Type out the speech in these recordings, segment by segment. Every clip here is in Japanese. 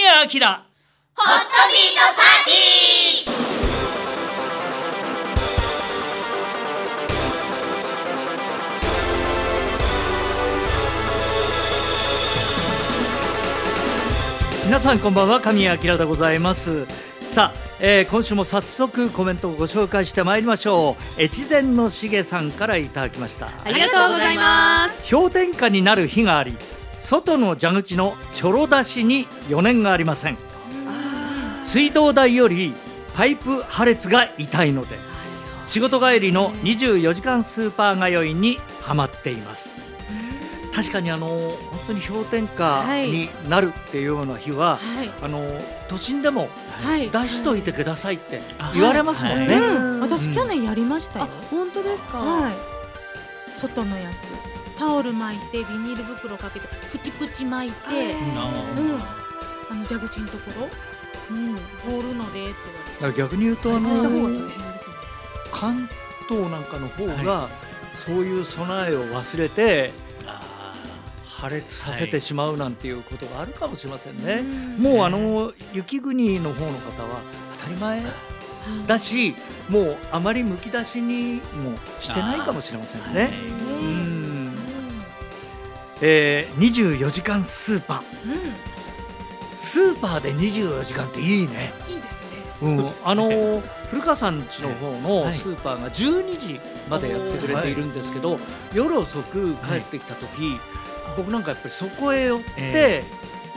神谷明。ホットビートパーティー。皆さんこんばんは神谷明でございます。さあ、えー今週も早速コメントをご紹介してまいりましょう。越前のしげさんからいただきました。ありがとうございます。氷点下になる日があり外の蛇口のちょろ出しに余念がありません水道代よりパイプ破裂が痛いので仕事帰りの24時間スーパー通いにハマっています確かにあの本当に氷点下になるっていうような日は、はい。あの都心でもはい。出しといてくださいって言われますもんね、うん、私うん去年やりましたよ。本当ですか？はい。外のやつ。タオル巻いてビニール袋かけてプチプチ巻いて、うん、あの蛇口のところ、うん、通るのでって言わだから逆に言うとあの。関東なんかの方が、そういう備えを忘れて破裂させてしまうなんていうことがあるかもしれませんね。もうあの雪国の方の方は当たり前だしもうあまりむき出しにもしてないかもしれませんね。えー、24時間スーパー。うん、うん、スーパーで24時間っていいね。いいですね。うん、あのー古川さん家の方のはい。スーパーが12時までやってくれているんですけど、夜遅く帰ってきた時、僕なんかやっぱりそこへ寄って、え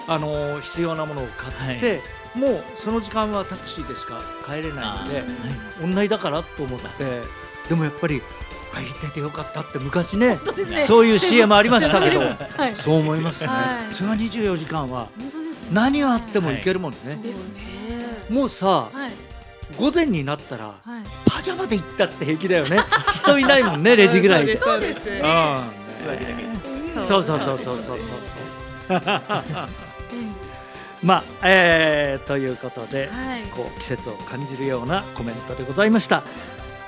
あのー必要なものを買って、もうその時間はタクシーでしか帰れないので同じだからと思って。でもやっぱり空いててよかったって昔ねね。そういう CM ありましたけど。はい。そう思いますね、はい。それが24時間は何があってもいけるもんね。もうさはい。午前になったらはい。パジャマで行ったって平気だよね。人いないもんねレジぐらい。でそうです。うん。うんそうそうそうそうそう。そううんまあえー、ということではい。こう季節を感じるようなコメントでございました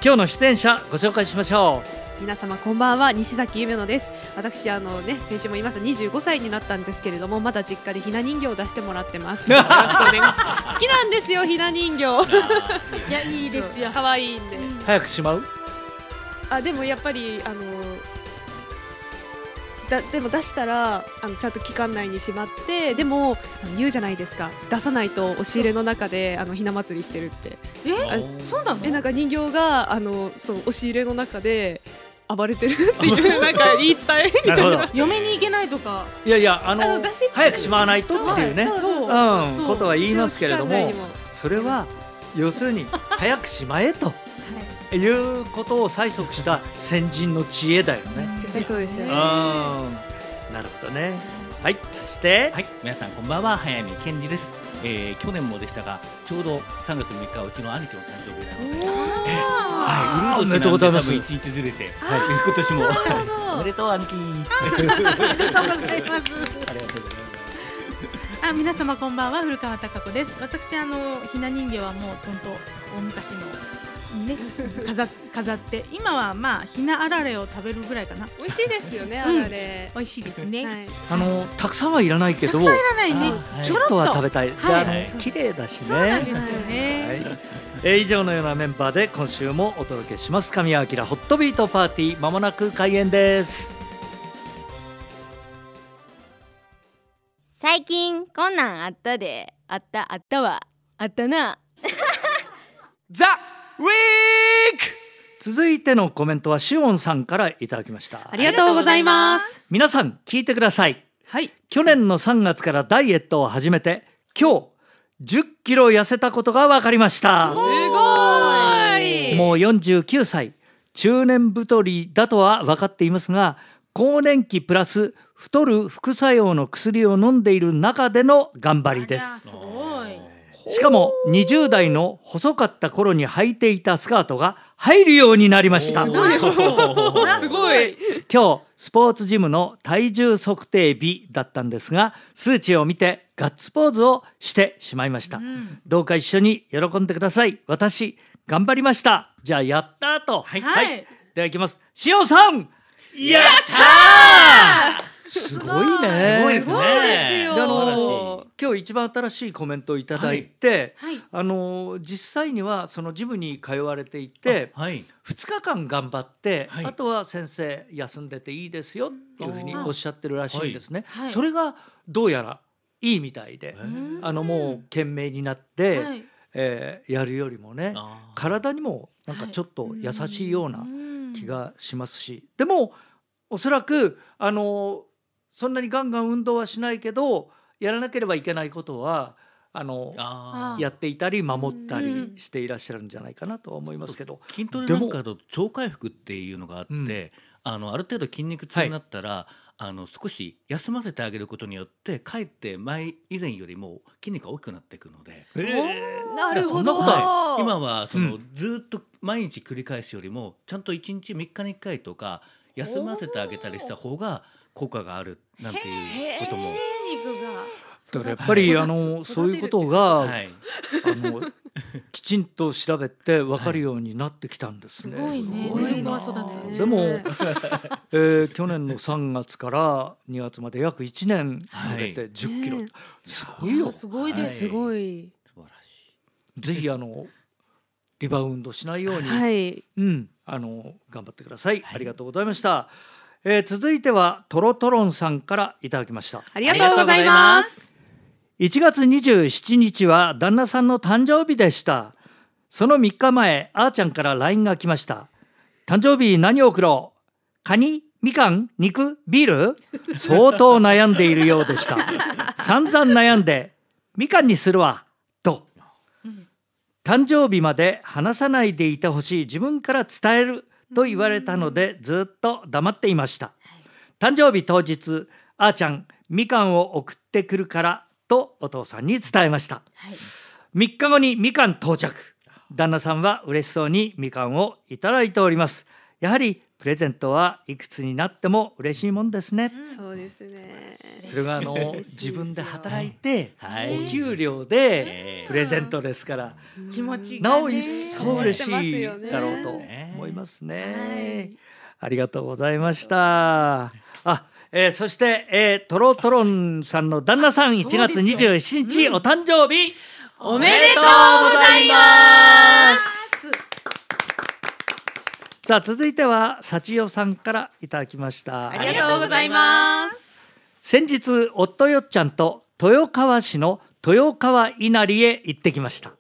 今日の出演者ご紹介しましょ皆様こんばんは西崎ゆめのです。私あのね先週も言いました25歳になったんですけれどもまだ実家でひな人形を出してもらってます。よろしくお願いします。好きなんですよひな人形。いやいいですよ。可愛いんで。う早くしまう？あでもやっぱりあのだでも出したらあのちゃんと期間内にしまってでも言うじゃないですか。出さないと押し入れの中であのひな祭りしてるって。え、そうなの？えなんか人形があのそう押し入れの中で暴れてるっていう なんか言い伝えみたいな。嫁に行けないとか。いやいやあの早くしまわないとっていうね、そうそううんそう。ことは言いますけれどもそれは要するに早くしまえということを催促した先人の知恵だよね。絶対そうですようんねなるほどね。はい、そして、はい、皆さんこんばんは、早見健二です。えー、去年もでしたが、ちょうど3月6日はうちの兄貴の誕生日なので、はい、ウルードおめでとうございます多分一日ずれて、はい、今年もおめでとう兄貴。ありがとうございます。ありがとうございます。あ、皆様こんばんは古川貴子です。私あのひな人形はもうとんと大昔のね飾飾って。今はまあひなあられを食べるぐらいかな。美味しいですよねあうん。られ。美味しいですね。はい。あのたくさんはいらないけど、たくさんいらないし、はいちょっと。は食べたたい。ではい。綺麗だしね。そうなんですよね。はい、えー以上のようなメンバーで今週もお届けします。神谷明ホットビートパーティーまもなく開演です。最近こんなんあったで。あったあったわ。あったな。ザ・ウィーク。続いてのコメントはしおんさんからいただきました。ありがとうございます。皆さん聞いてください。はい。去年の3月からダイエットを始めて今日10キロ痩せたことが分かりました。すごい。もう49歳。中年太りだとは分かっていますが更年期プラス太る副作用の薬を飲んでいる中での頑張りです。すごい。しかも20代の細かった頃に履いていたスカートが入るようになりました。すごい。今日スポーツジムの体重測定日だったんですが数値を見てガッツポーズをしてしまいました、どうか一緒に喜んでください。私頑張りました。じゃあやったと。はい、はい。ではいきます。しおさんやったーすごいね。すごいですね。あの今日一番新しいコメントをいただいて、はい。あの実際にはそのジムに通われていてはい。2日間頑張って、はい。あとは先生休んでていいですよっていうふうにおっしゃってるらしいんですね。はい。それがどうやらいいみたいで、あのもう懸命になって、はい。えーやるよりもね体にもなんかちょっと優しいようなうん気がしますし、でもおそらくあのそんなにガンガン運動はしないけどやらなければいけないことはあのああやっていたり守ったりうん。していらっしゃるんじゃないかなとは思いますけど。ー筋トレなんかだと超回復っていうのがあって、うん。あのある程度筋肉痛になったら、あの少し休ませてあげることによってかえって前以前よりも筋肉が大きくなっていくので。なるほど。今はその、うずーっと毎日繰り返すよりもちゃんと1日3日に1回とか休ませてあげたりした方が効果があるなんていうことも、だからやっぱりあのそういうことが、はい、あのきちんと調べて分かるようになってきたんですね。すごいね。でも、えー去年の3月から2月まで約1年かけて10キロ、ねすごいよ。すごいですすごい。素晴らしい。ぜひあのリバウンドしないように、はい。うん、あの頑張ってください、ありがとうございました、えー続いてはトロトロンさんからいただきました。ありがとうございます。1月27日は旦那さんの誕生日でした。その3日前あーちゃんから LINE が来ました。誕生日何を送ろう？カニみかん肉ビール？相当悩んでいるようでした。散々悩んでみかんにするわ。と。誕生日まで話さないでいてほしい自分から伝えると言われたのでずっと黙っていました。誕生日当日あーちゃんみかんを送ってくるからとお父さんに伝えました、3日後にみかん到着。旦那さんは嬉しそうにみかんをいただいておりますやはりプレゼントはいくつになっても嬉しいもんですね、そうですね。それがあの自分で働いて、はい。お給料えでえプレゼントですから、気持ちなお一層嬉しいだろうと思いますね。ありがとうございました。あ、えーそして、えートロトロンさんの旦那さん1月27日お誕生日、おめでとうございますさあ続いては幸代さんからいただきました。ありがとうございます。先日夫よっちゃんと豊川市の豊川稲荷へ行ってきました。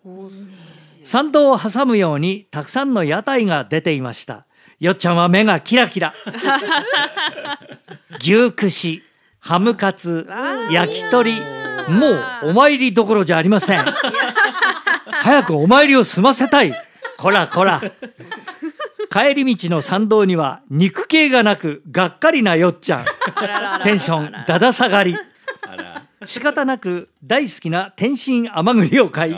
参道を挟むようにたくさんの屋台が出ていました。よっちゃんは目がキラキラ。牛串ハムカツ焼き鳥。もうお参りどころじゃありません。早くお参りを済ませたい。こらこら帰り道の参道には肉系がなくがっかりなよっちゃん。テンションだだ下がり。仕方なく大好きな天津甘栗を買い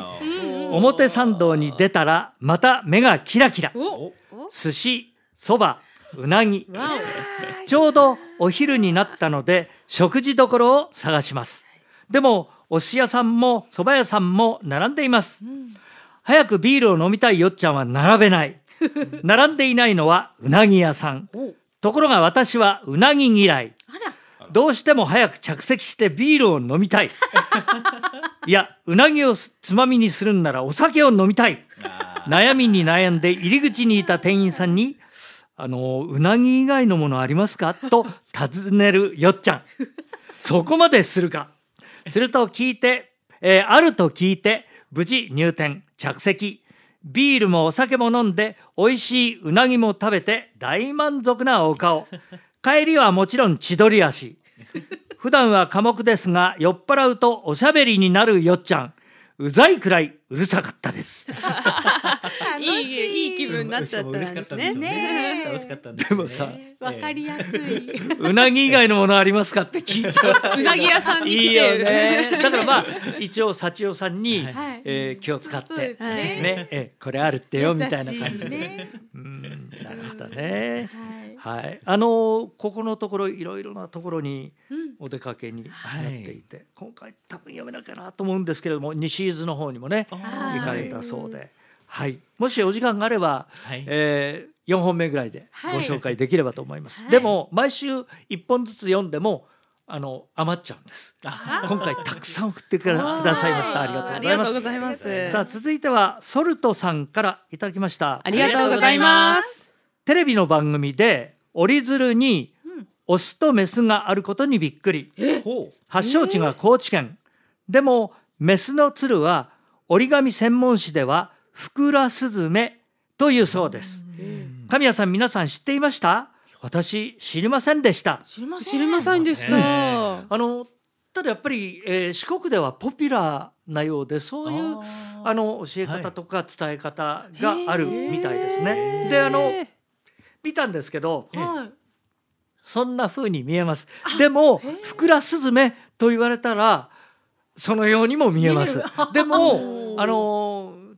表参道に出たらまた目がキラキラ。お。寿司そばうなぎ。ちょうどお昼になったので食事どころを探します。でもお寿司屋さんもそば屋さんも並んでいます。早くビールを飲みたいよっちゃんは並べない 並んでいないのはうなぎ屋さん。ところが私はうなぎ嫌い。どうしても早く着席してビールを飲みたい。いやうなぎをつまみにするんならお酒を飲みたい。悩みに悩んで入り口にいた店員さんに「あのうなぎ以外のものありますか?」と尋ねるよっちゃん。そこまでするか。すると聞いて、えーあると聞いて無事入店着席ビールもお酒も飲んで美味しいうなぎも食べて大満足なお顔。帰りはもちろん千鳥足。普段は寡黙ですが酔っ払うとおしゃべりになるよっちゃん。うざいくらいうるさかったです。いい。いい気分になっちゃったんですね。ね楽しかったんですでもさわかりやすい。うなぎ以外のものありますかって聞いちゃう。うなぎ屋さんに来ていいよね。だからまあ一応幸代さんに、はい。えー気を使ってね。ねえこれあるってよみたいな感じで、ね。うんなるほどね。はい。はい。あのーここのところいろいろなところにお出かけになっていて、今回多分読めなきゃなと思うんですけれども西伊豆の方にもね行かれたそうで、はい、もしお時間があれば、はい。え4本目ぐらいではい。ご紹介できればと思います。でも毎週1本ずつ読んでもあの余っちゃうんです。あ。今回たくさん送ってくだくださいました。ありがとうあございます。りがとうございます。さあ続いてはソルトさんからいただきました。ありがとうございます。テレビの番組で折り鶴にオスとメスがあることにびっくり。発祥地が高知県、でもメスの鶴は折り紙専門誌ではフクラスズメというそうです。神谷さん皆さん知っていました？私知りませんでした。知りません。知りませんでした、あのただやっぱり、えー四国ではポピュラーなようでそういうあの教え方とか伝え方があるみたいですね。であの見たんですけどはい。そんな風に見えます。でもふくらすずめと言われたらそのようにも見えます。でも あの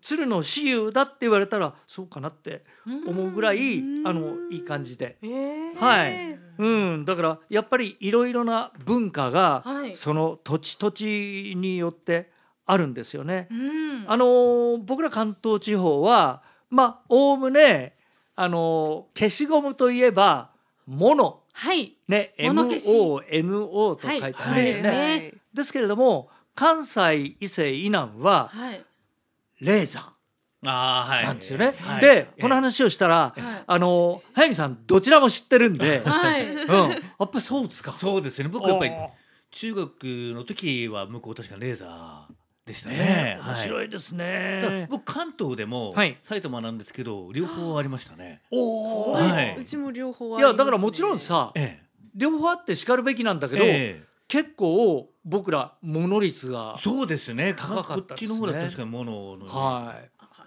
鶴の雌雄だって言われたらそうかなって思うぐらいあのいい感じで。えー。はい、うん、だからやっぱりいろいろな文化が、はい。その土地土地によってあるんですよね。うん。あのー僕ら関東地方はまあおおむねあのー消しゴムといえばモノ。はい。ね MONO と書いてあるんですはい。ね。はい。ですけれども関西伊勢以南ははいレーザー。あーはい。なんですよね。はい。で、えこの話をしたら、はいあの早見さんどちらも知ってるんで、はい。うん、やっぱりそうですか？そうですね。僕やっぱり中学の時は向こう確かレーザーでしたね。ね、はい。面白いですね。僕関東でもはい。埼玉なんですけど両方ありましたね。おお、はい。うちも両方いやだからもちろんさ、え両方あってしかるべきなんだけえど、ええ結構僕らモノ率がそうですね。高かったですね。こっちの方だと確かにもののは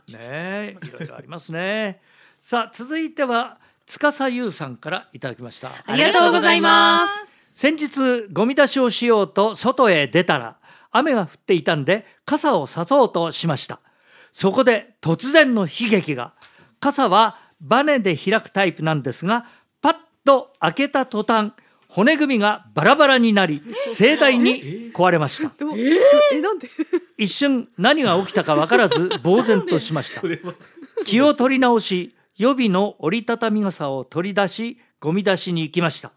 い、ねえ、いろいろありますね。さあ続いては司優さんからいただきました。ありがとうございます。先日ゴミ出しをしようと外へ出たら雨が降っていたんで傘を差そうとしました。そこで突然の悲劇が。傘はバネで開くタイプなんですがパッと開けた途端骨組みがバラバラになり盛大に壊れました。えなんで？一瞬何が起きたか分からず呆然としました。気を取り直し予備の折りたたみ傘を取り出しゴミ出しに行きました、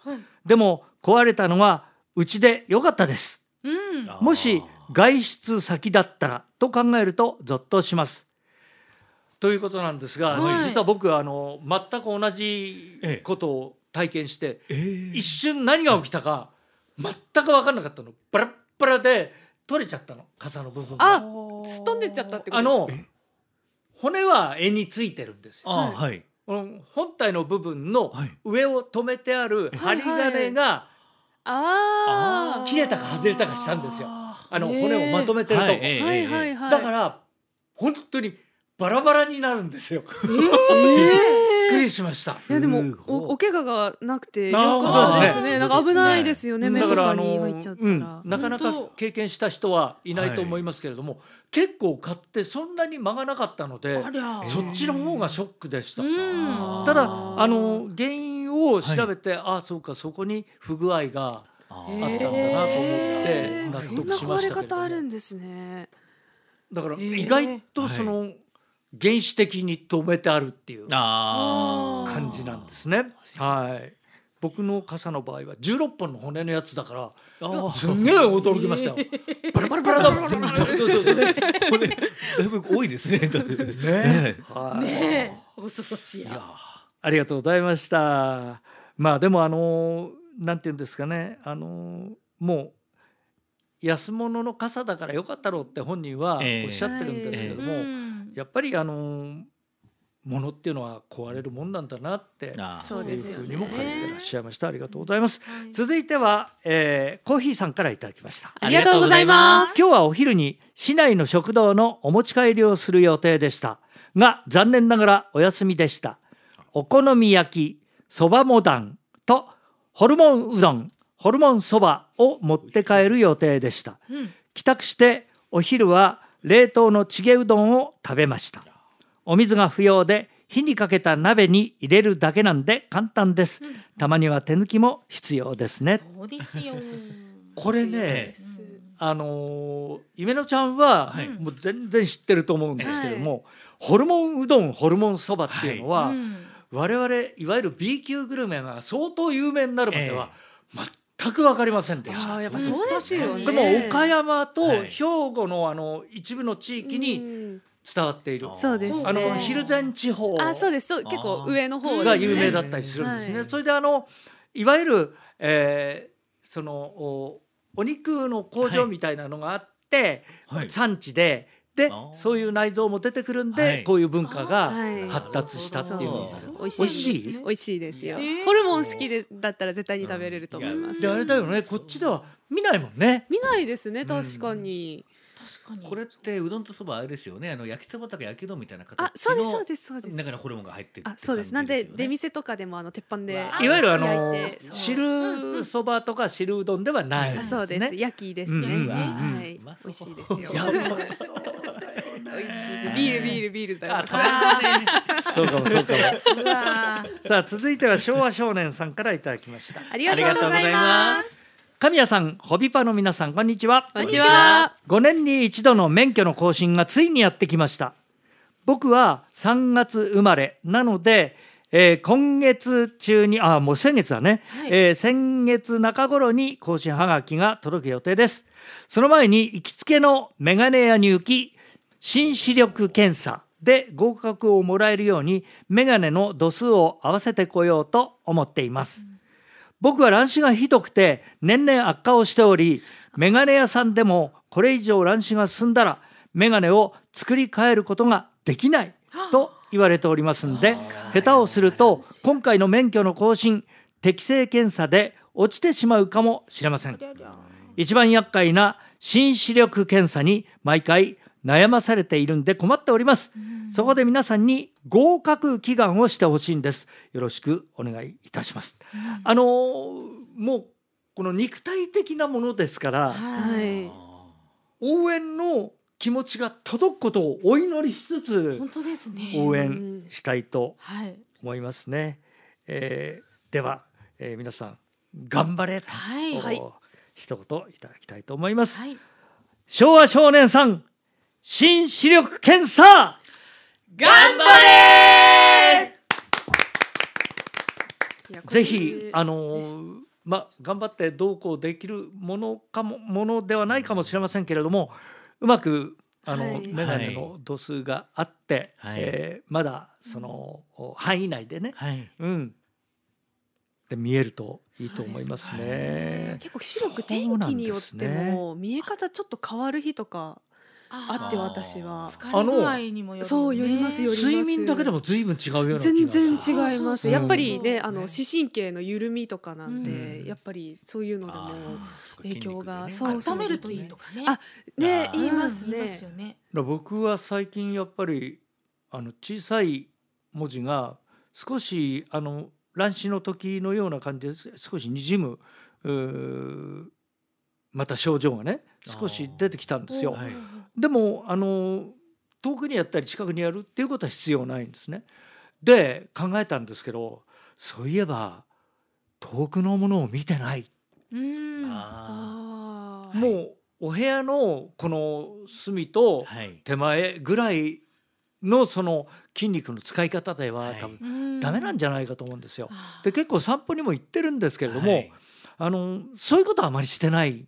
でも壊れたのはうちでよかったです。うん。もし外出先だったらと考えるとゾッとします。ということなんですが、はい。実は僕はあの全く同じええ。ことを体験して、ええ一瞬何が起きたか全く分かんなかったの。バラッバラで取れちゃったの。傘の部分が。あすっ飛んでっちゃったってことあのえ？骨は絵についてるんですよ。あーはい。本体の部分のはい。上を止めてある針金があ切れたか外れたかしたんですよ。ああの骨をまとめてると。こ、はいええあはいはいはい。だから本当にバラバラになるんですよ。びっくりしました。いやでもおお怪我がなくてよかったですね。なんか危ないですよね。目とかに入っちゃったうんら。、なかなか経験した人はいないと思いますけれども、結構買ってそんなに間がなかったのでそっちの方がショックでした。うんただあの原因を調べて、ああそうかそこに不具合がああったんだなと思って納そんな得しま壊れしたけれども方あるんですね。だからー意外とその原始的に止めてあるっていうあ感じなんですね。はい。僕の傘の場合は16本の骨のやつだからあすんげえ驚きましたよ。バ ラバラバラだ。ねこれだいぶ多いですね。ね。はい。ねえ。恐ろしい。やありがとうございました。まあでもあのなんていうんですかね。あのもう安物の傘だからよかったろうって本人はええ。おっしゃってるんですけれども、うんやっぱりあの物っていうのは壊れるもんなんだなってそういうふうにも書いてらっしゃいました。ありがとうございます。はい続いては、えーコーヒーさんからいただきました。ありがとうございます。今日はお昼に市内の食堂のお持ち帰りをする予定でしたが残念ながらお休みでしたお好み焼きそばモダンとホルモンうどんホルモンそばを持って帰る予定でしたうん帰宅してお昼は冷凍のチゲうどんを食べました。お水が不要で火にかけた鍋に入れるだけなんで簡単です。たまには手抜きも必要ですね。そうですよ。これねあのー夢乃ちゃんははい。もう全然知ってると思うんですけども、ホルモンうどんホルモンそばっていうのは、うん。我々いわゆる B 級グルメが相当有名になるまでは全く分かりませんでした。やっぱそうですよね。でも岡山とはい。兵庫のあの一部の地域にうん。伝わっている、そうですね。あの蒜山地方あそうです。そう結構上の方が有名だったりするんですね。はい。それであのいわゆる、えーそのおお肉の工場みたいなのがあって、はい。産地ででそういう内臓も出てくるんで、はい。こういう文化がはい。発達したっていうんです。美味しい美味しい美味しいですよ、えー。ホルモン好きでだったら絶対に食べれると思います、であれだよね。こっちでは見ないもんね。見ないですね確かに、確かに。これってうどんとそばあれですよね。あの焼きそばとか焼きうどんみたいな形。のあそうですそうですそうです。中にホルモンが入ってるあそうです。なんで出店店とかでもあの鉄板でいわゆるあの焼いてそう。汁そばとか汁うどんではないですね。あそうです。焼きですね、うんうんうん。はい、美味しいですよ。美味しい。ねですビールビールビールだあたまらねそうかもそうかも。さあ続いては昭和少年さんからいただきました。ありがとうございます神谷さん、ホビパの皆さん、こんにちは。こんにちは5年に一度の免許の更新がついにやってきました。僕は3月生まれなので、えー今月中に、あ、もう先月だね、えー先月中頃に更新はがきが届く予定です。その前に行きつけのメガネ屋に行き、新視力検査で合格をもらえるように、メガネの度数を合わせてこようと思っています。僕は乱視がひどくて年々悪化をしておりメガネ屋さんでもこれ以上乱視が進んだらメガネを作り変えることができないと言われておりますんで下手をすると今回の免許の更新適正検査で落ちてしまうかもしれません。一番厄介な新視力検査に毎回悩まされているんで困っております。そこで皆さんに合格祈願をしてほしいんです。よろしくお願いいたします、あのーもうこの肉体的なものですからはい。応援の気持ちが届くことをお祈りしつつ本当ですね。応援したいとはい。思いますね、えーでは、えー皆さん頑張れと、はいはい。一言いただきたいと思います、はい。昭和少年さん新視力検査頑張れぜひあのーまあ頑張ってどうこうできるものかもものではないかもしれませんけれどもうまくあの、はい。メガネの度数があって、はい。えーまだその、範囲内でね、はい。うん、で見えるといいと思いますね。結構白く天気によっても見え方ちょっと変わる日とかあって私は。疲れ具合にもよるよね。そうよりますよります。睡眠だけでも随分違うような気が全する。然違います。やっぱりねあの視神経の緩みとかなんで、うん。やっぱりそういうのでも影響がそう温めるといいとかね。あね言いますね。僕は最近やっぱりあの小さい文字が少しあの乱視の時のような感じで少しにじむまた症状がね少し出てきたんですよ。はい。でもあの遠くにやったり近くにやるっていうことは必要ないんですね。で考えたんですけどそういえば遠くのものを見てない。うもうお部屋のこの隅と手前ぐらいのその筋肉の使い方でははい。多分うん。ダメなんじゃないかと思うんですよ。で結構散歩にも行ってるんですけれども、はい。あのそういうことはあまりしてない。ん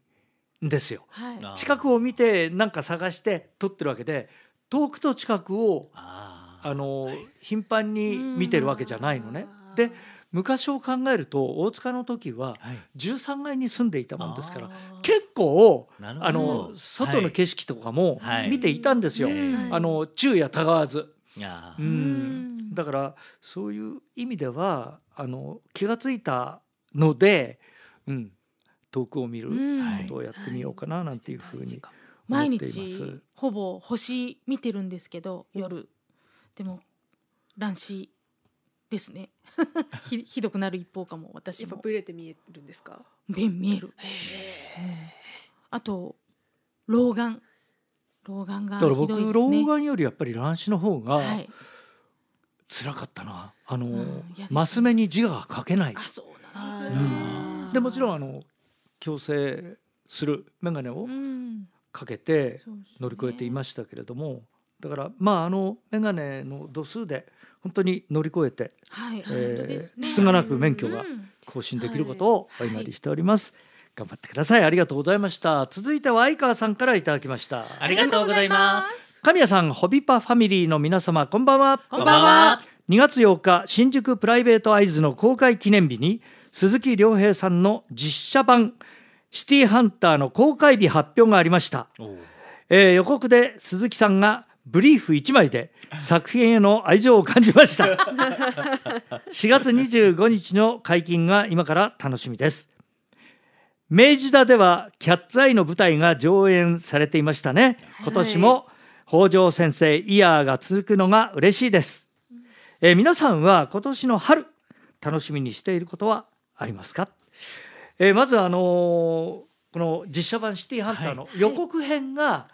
ですよ。はい。近くを見てなんか探して撮ってるわけで遠くと近くをあの頻繁に見てるわけじゃないのね。で昔を考えると大塚の時ははい。13階に住んでいたもんですから結構あの外の景色とかもはい。見ていたんですよ。うん。あの昼夜たがわず。うん。だからそういう意味ではあの気がついたので、うん、遠くを見るうん。ことをやってみようかななんていうふうに毎思っています。日ほぼ星見てるんですけど夜。でも乱視ですね。ひひどくなる一方かも私やっぱもブレて見えるんですか？目見える。あと老眼。老眼がだからひどい僕ですね。老眼よりやっぱり乱視の方がはい。辛かったな、あの、うんね。マス目に自我が書けない。あそうなんですようねん。でもちろんあの矯正する眼鏡をうん。かけて乗り越えていましたけれどもだからまああの眼鏡の度数で本当に乗り越えて、つつがなく免許がうん更新できることをお祈りしております、頑張ってください。ありがとうございました。続いては相川さんからいただきました。ありがとうございます。神谷さんホビパファミリーの皆様こんばんは。こんばんは。2月8日新宿プライベートアイズの公開記念日に鈴木亮平さんの実写版シティハンターの公開日発表がありました、えー予告で鈴木さんがブリーフ1枚で作品への愛情を感じました。4月25日の解禁が今から楽しみです。明治座ではキャッツアイの舞台が上演されていましたね。今年も北条先生イヤーが続くのが嬉しいです、えー皆さんは今年の春楽しみにしていることはありますか、えーまずあのーこの実写版シティハンターの予告編が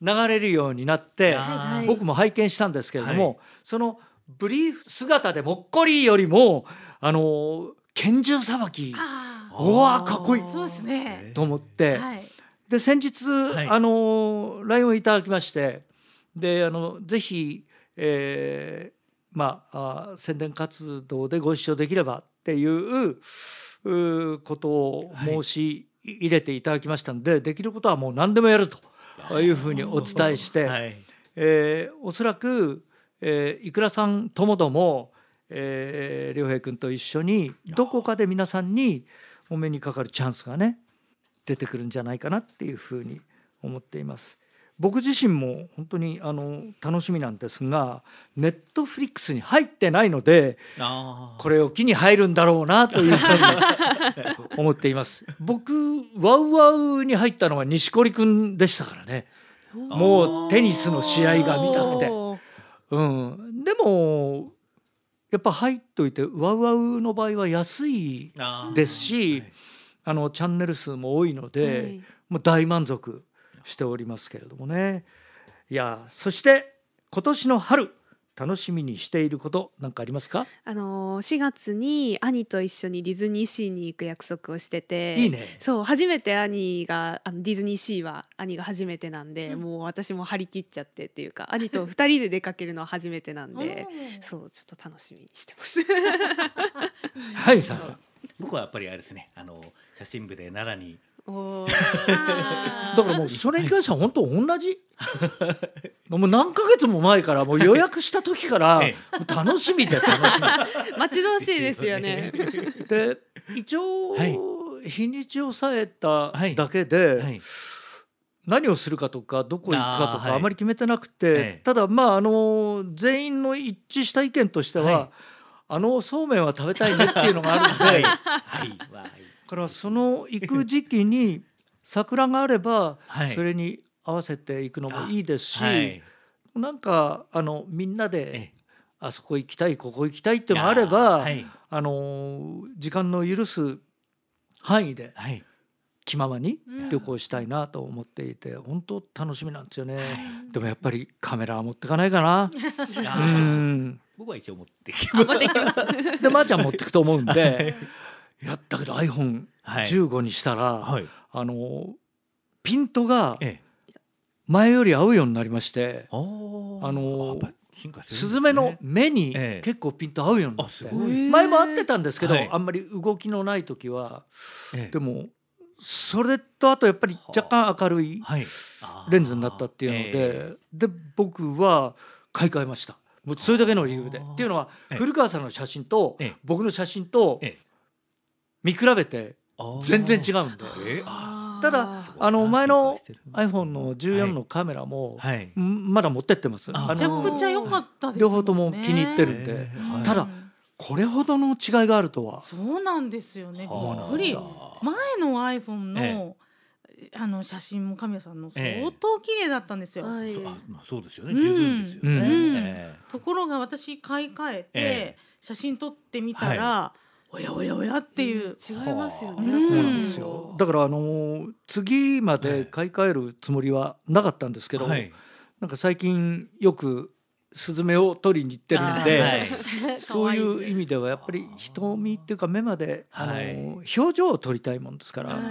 流れるようになって、はい。僕も拝見したんですけれども、はい。そのブリーフ姿でもっこりよりもあのー拳銃さばきあうわーかっこいい。ーそうですね。と思って、はい。で先日、い。あの LINE をいただきましてであのぜひ、えーまああ宣伝活動でご一緒できればっていううことを申し入れていただきましたので、できることはもう何でもやるというふうにお伝えして、はい。えーおそらく、えー、いくらさんともども、えー、良平君と一緒にどこかで皆さんにお目にかかるチャンスがね出てくるんじゃないかなっていうふうに思っています。僕自身も本当にあの楽しみなんですがネットフリックスに入ってないのでこれを機に入るんだろうなというふうに 思っています。僕ワウワウに入ったのは錦織くんでしたからね。もうテニスの試合が見たくて。うん、でもやっぱ入っといてワウワウの場合は安いですし、あのチャンネル数も多いので、はいもう大満足しておりますけれどもね。いやそして今年の春楽しみにしていること何かありますか？あのー4月に兄と一緒にディズニーシーに行く約束をしてていいね。そう初めて兄があのディズニーシーは兄が初めてなんで、もう私も張り切っちゃってっていうか兄と二人で出かけるのは初めてなんで そうちょっと楽しみにしてます。はいさん。僕はやっぱりあれですねあの写真部で奈良にだからもうそれに関しては本当同じ。もう何ヶ月も前からもう予約した時から 楽しみで楽しみ。待ち遠しいですよね。で一応、はい。日にちをさえたはい。だけで、はい。何をするかとかどこ行くかとかあまり決めてなくて、ええ。ただまああの全員の一致した意見としては、はい。あのそうめんは食べたいねっていうのがあるので、はい。だはいからその行く時期に 桜があれば、はい。それに合わせていくのもいいですし、はい。なんかあのみんなでえあそこ行きたいここ行きたいっていうのがあれば、はい。あの時間の許す範囲ではい。気ままにうん。旅行したいなと思っていて、本当楽しみなんですよね、でもやっぱりカメラは持ってかないかな。あうー。ん。僕は一応持ってきま でまー、ちゃん持ってくと思うんでいやだけど iPhone15 はい。にしたら、はい。あのピントがええ。前より合うようになりましてあー。あのスズメの目にええ。結構ピント合うようになって、あすごい。前も合ってたんですけど、はい。あんまり動きのない時はええ。でもそれとあとやっぱり若干明るいはい。レンズになったっていうので、えで僕は買い替えました。もうそれだけの理由で。っていうのはええ。古川さんの写真とええ。僕の写真とええ見比べて全然違うんで。えあただあの前の iPhone の14のカメラもまだ持ってってます。ああめちゃのくちゃ良かったです両方とも気に入ってるんで。ただこれほどの違いがあるとは。そうなんですよね。びはあ。っくり。前の iPhone の、えあの写真も神谷さんの相ええ当綺麗だったんですよ。はいそうあまあそうですよね。うん。十分ですよね。ところが私買い替えて、え写真撮ってみたら、おやおやおやっていう。違いますよね。うんそうなんですよだからあのー次まで買い替えるつもりはなかったんですけど、えはいなんか最近よくスズメを取りに行ってるんあで、ーはい そういう意味ではやっぱり瞳っていうか目まで、あのはい表情を撮りたいもんですから、はい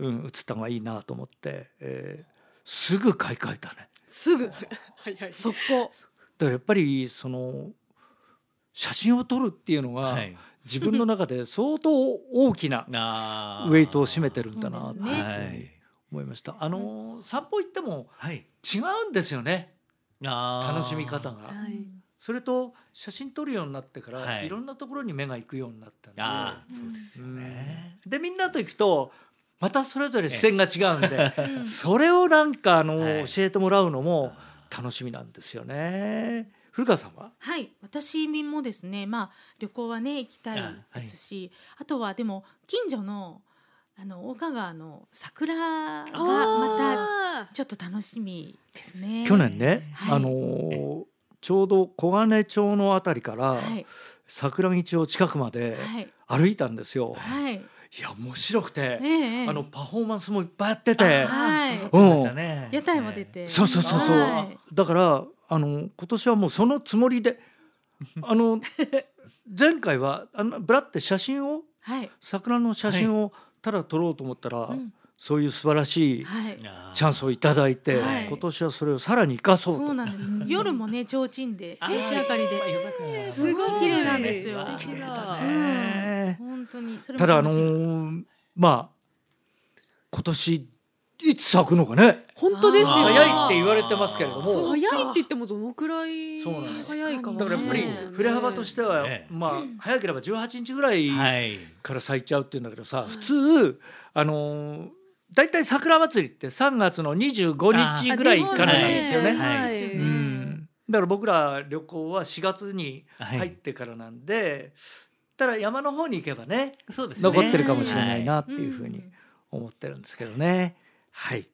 うん、映った方がいいなと思って、えーすぐ買い替えたね。すぐ。速攻。だからやっぱりその写真を撮るっていうのが、はい自分の中で相当大きな ウェイトを占めてるんだなとそうですね。はい。思いました。あの散歩行ってもはい。違うんですよね。楽しみ方が。はい。それと写真撮るようになってから、はい。い、ろんなところに目が行くようになったんで。そうですよね。でみんなと行くとまたそれぞれ視線が違うんで、うん。それをなんかあの、はい。教えてもらうのも楽しみなんですよね。古川さんは？はい、私もですね、まあ旅行はね行きたいですし、あ,、とはでも近所のあの大川川の桜がまあたちょっと楽しみですね。去年ね、はい。あのーちょうど小金町のあたりからはい。桜木町近くまではい。歩いたんですよ。はい、いや面白くて、ええあのパフォーマンスもいっぱいやってて、はい、そうでしたね。屋台も出て、そうそうそうそう、はい。だからあの今年はもうそのつもりで あの前回はあのブラって写真をはい。桜の写真をただ撮ろうと思ったら、ん。そういう素晴らしいはい。チャンスをいただいて、はい。今年はそれをさらに生かそうと。そうなんです。夜もね提灯であ提灯明かりで、すごい綺麗なんですよ。素敵だね本当に。ただあのーまあ今年いつ咲くのかね。本当ですよ。早いって言われてますけれども。早いって言ってもどのくらい早いかもだからやっぱりね振れ幅としては、ね。まあ早ければ18日ぐらいはい。から咲いちゃうっていうんだけどさ普通あのーだいたい桜祭りって3月の25日ぐらいからなんですよね。はい。うん。だから僕ら旅行は4月に入ってからなんで、ただ山の方に行けばねそうですね。残ってるかもしれないなっていうふうにうん。思ってるんですけどね。はい、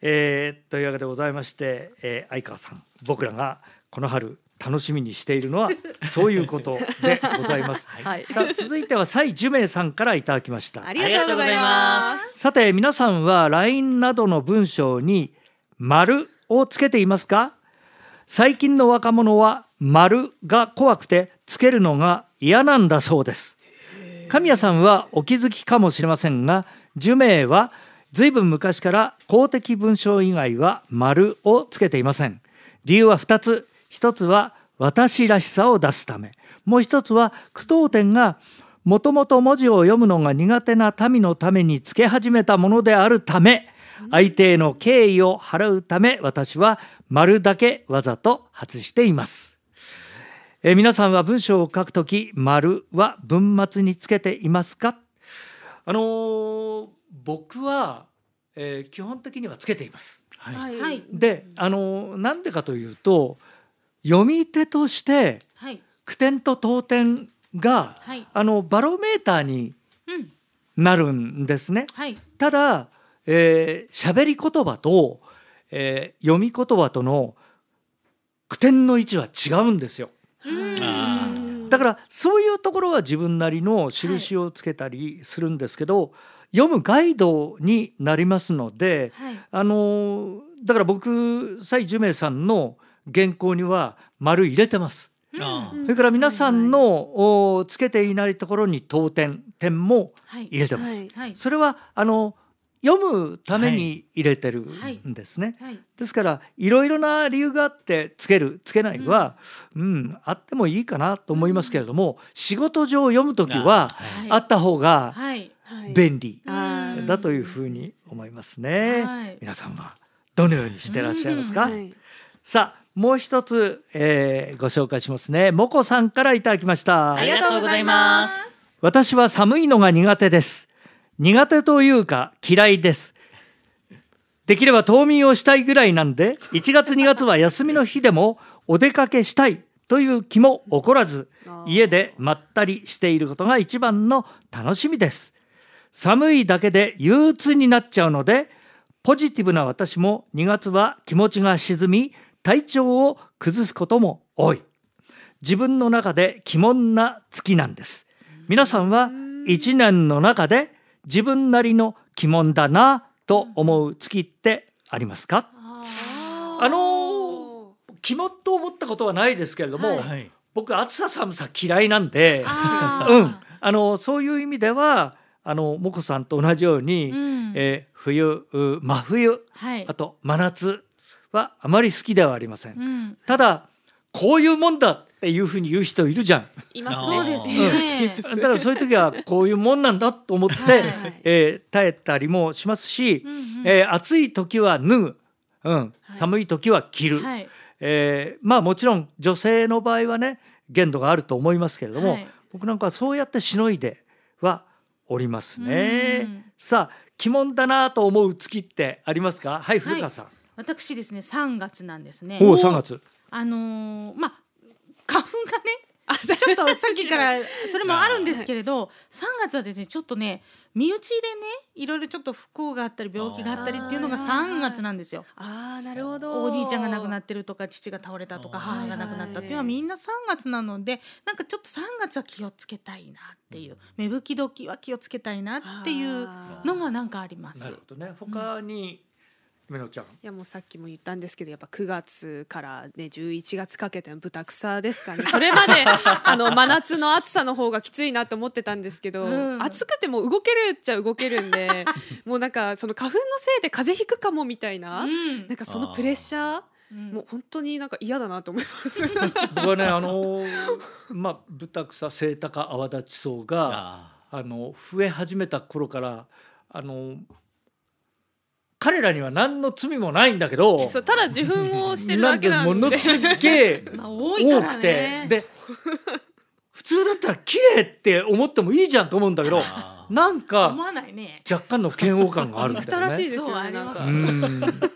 えーというわけでございまして、えー相川さん僕らがこの春楽しみにしているのは そういうことでございます。はい。さあ続いては蔡樹明さんからいただきました。あ。りがとうございます。さて皆さんは LINE などの文章に「丸をつけていますか？最近の若者は「丸が怖くてつけるのが嫌なんだそうです。神谷さんはお気づきかもしれませんが樹明は随分昔から公的文章以外は丸をつけていません。理由は2つ。1つは私らしさを出すため。もう1つは句読点がもともと文字を読むのが苦手な民のためにつけ始めたものであるため。相手への敬意を払うため私は丸だけわざと外しています。え皆さんは文章を書くとき丸は文末につけていますか？あのー僕は、えー基本的にはつけています。はい。はい。はい。であのーなんでかというと読み手としてはい。句点と当点がはい。あのバロメーターにうん。なるんですね。はい。ただえー喋、り言葉と、えー読み言葉との句点の位置は違うんですよ。あー。だからそういうところは自分なりの印をつけたりするんですけど、読むガイドになりますので、はい。あのーだから僕蔡樹明さんの原稿には丸入れてます。あーそれから皆さんの、おつけていないところに当点点もはい。入れてます。はい。はい。それはあの読むために入れてるはいんですね。はい。ですからいろいろな理由があってつけるつけないは、うん。あってもいいかなと思いますけれども、仕事上読む時ははい。あった方がはいはい便利だというふうに思いますね。はい皆さんはどのようにしてらっしゃいますか、はいさあもう一つ、えーご紹介しますね。もこさんからいただきました。ありがとうございます私は寒いのが苦手です。苦手というか嫌いです。できれば冬眠をしたいぐらいなんで、1月2月は休みの日でもお出かけしたいという気も起こらず、家でまったりしていることが一番の楽しみです。寒いだけで憂鬱になっちゃうので、ポジティブな私も2月は気持ちが沈み、体調を崩すことも多い。自分の中で鬼門な月なんです。皆さんは一年の中で自分なりの鬼門だなと思う月ってありますか？あのー鬼門と思ったことはないですけれども、はい。僕暑さ寒さ嫌いなんで、うん、あのそういう意味ではあのもこさんと同じように、うん。えー冬う真冬はい。あと真夏はあまり好きではありません。うん。ただこういうもんだっていうふうに言う人いるじゃん。いますそうねですね。だからそういう時はこういうもんなんだと思って、はい。えー耐えたりもしますし、うんうん。えー暑い時は脱ぐ、うん、寒い時は着る、はい。えーまあもちろん女性の場合はね限度があると思いますけれども、はい。僕なんかはそうやってしのいではおりますね。うんさあ鬼門だなと思う月ってありますか？はい古川さん。私ですね、3月なんですね。おお3月。あのーまあ花粉がね。ちょっとさっきからそれもあるんですけれど 3月はですねちょっとね身内でねいろいろちょっと不幸があったり病気があったりっていうのが3月なんですよ。ああなるほどおじいちゃんが亡くなってるとか父が倒れたとか母が亡くなったっていうのはみんな3月なのでなんかちょっと3月は気をつけたいなっていう芽吹き時は気をつけたいなっていうのがなんかありますなる。ほどね。他に、めのちゃん。いやもうさっきも言ったんですけどやっぱ9月からね11月かけての豚草ですかね。それまで あの真夏の暑さの方がきついなと思ってたんですけど、うん。暑くても動けるっちゃ動けるんで もうなんかその花粉のせいで風邪ひくかもみたいな、うん。なんかそのプレッシャーうん。もう本当になんか嫌だなと思います。僕はねあのーまあ豚草セイタカアワダチソウがああの増え始めた頃からあの彼らには何の罪もないんだけどそうただ受粉をしてるだけなんで。ものすっげえまあ多くて。で 普通だったら綺麗って思ってもいいじゃんと思うんだけどあなんか思わないね。若干の嫌悪感があるんだ憎た らしいよね。ですよそうあります。ね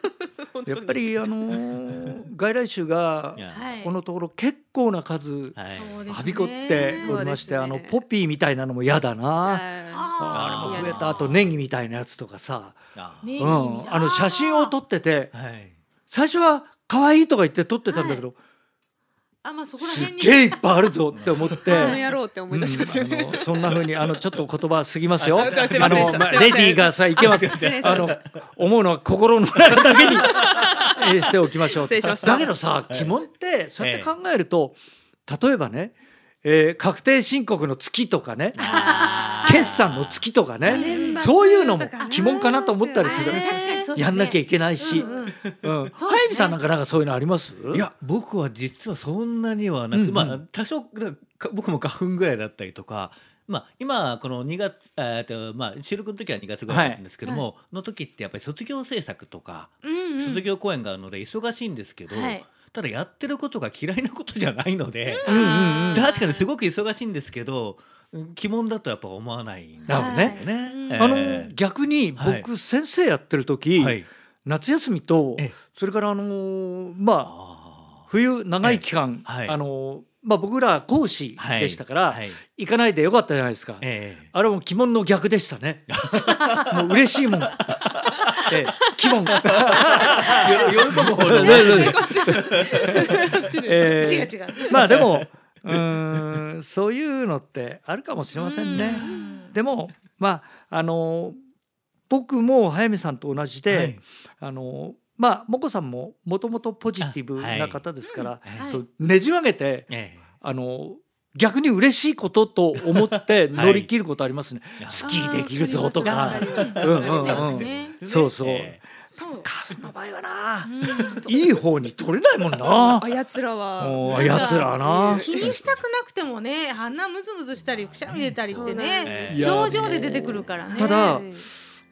やっぱりあのー 外来種が。このところ結構な数はびこっておりまして、あのポピーみたいなのも嫌だな。はい。ああれも増えた後ネギみたいなやつとかさ、うん、あの写真を撮っててはい。最初は可愛いとか言って撮ってたんだけど、あまあそこらすっ辺にげえいっぱいあるぞって思って。この野郎って思い出しますよね。うんそんな風にあのちょっと言葉過ぎますよ。あのまレディーがさいけます。あの思うのは心の中だけに えーしておきましょう。だけどさ鬼門ってそうやって考えると、例えばね、えー確定申告の月とかね、決算の月とかね、そういうのも鬼門かなと思ったりする。やんなきゃいけないし、早見さんなんかなんかそういうのあります？いや僕は実はそんなにはなくまあ多少僕も花粉ぐらいだったりとか。まあ、今この2月、えーとまあ、収録の時は2月ぐらいなんですけども、の時ってやっぱり卒業制作とか、うんうん。卒業公演があるので忙しいんですけど、はい。ただやってることが嫌いなことじゃないので、うんうんうん。確かにすごく忙しいんですけど鬼門だとやっぱ思わないんですね。あのー逆にはい。僕先生やってる時、はい。夏休みとええ。それからあのーまああ冬長い期間、ええ。はい。あのーまあ僕ら講師でしたから、行かないでよかったじゃないですか。ええ。あれも鬼門の逆でしたね。もう嬉しいもん。ええ、鬼門。よ喜ぶ方の。ええ。違う違う。まあでもうーんそういうのってあるかもしれませんね。でもまああの僕も早見さんと同じで、はい。あのまあもこさんももともとポジティブな方ですから、はい。そうねじ曲げてえあの逆に嬉しいことと思って 乗り切ることありますね。スキーできるぞとか。うんうんうん。そうそうそう。えそう。花粉の場合はな、うん。いい方に取れないもんな。あやつらは。おーやつらはな。気にしたくなくてもね鼻ムズムズしたりくしゃみ出たりってねです症状で出てくるからね。ただはい。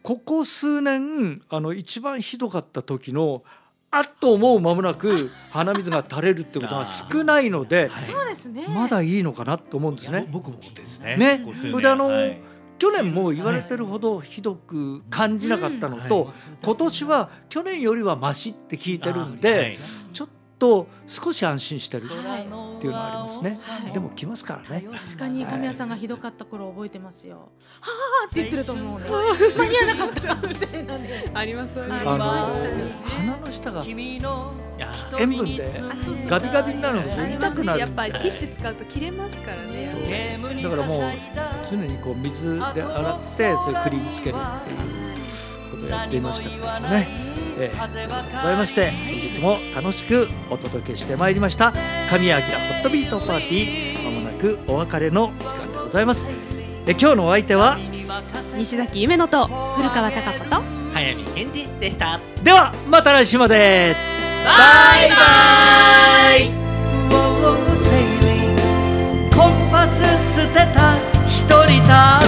ここ数年あの一番ひどかった時のあっと思う間もなく鼻水が垂れるってことが少ないのでそうですね。まだいいのかなと思うんですね。僕もですね。ね。であのはい去年も言われてるほどひどく感じなかったのと、今年は去年よりはマシって聞いてるんで、はい。ちょっと少し安心してるっはいていうのはありますね。はい。でも来ますからね。確かに神谷さんがひどかった頃覚えてますよ。はあって言ってると思うね。間に合わなかったみたいなんで。あります鼻の下が塩分でガビガビになるの痛くなるやっぱりティッシュ使うと切れますからね。だからもう常にこう水で洗ってそれクリームつけるっていうことをやっていましたですね、えー、とございまして本日も楽しくお届けしてまいりました。神谷明ホットビートパーティーまもなくお別れの時間でございます。え今日のお相手は？西崎夢乃と古川貴子と早見健二でした。ではまた来週まで。バイバイ。コンパス捨てた autorità.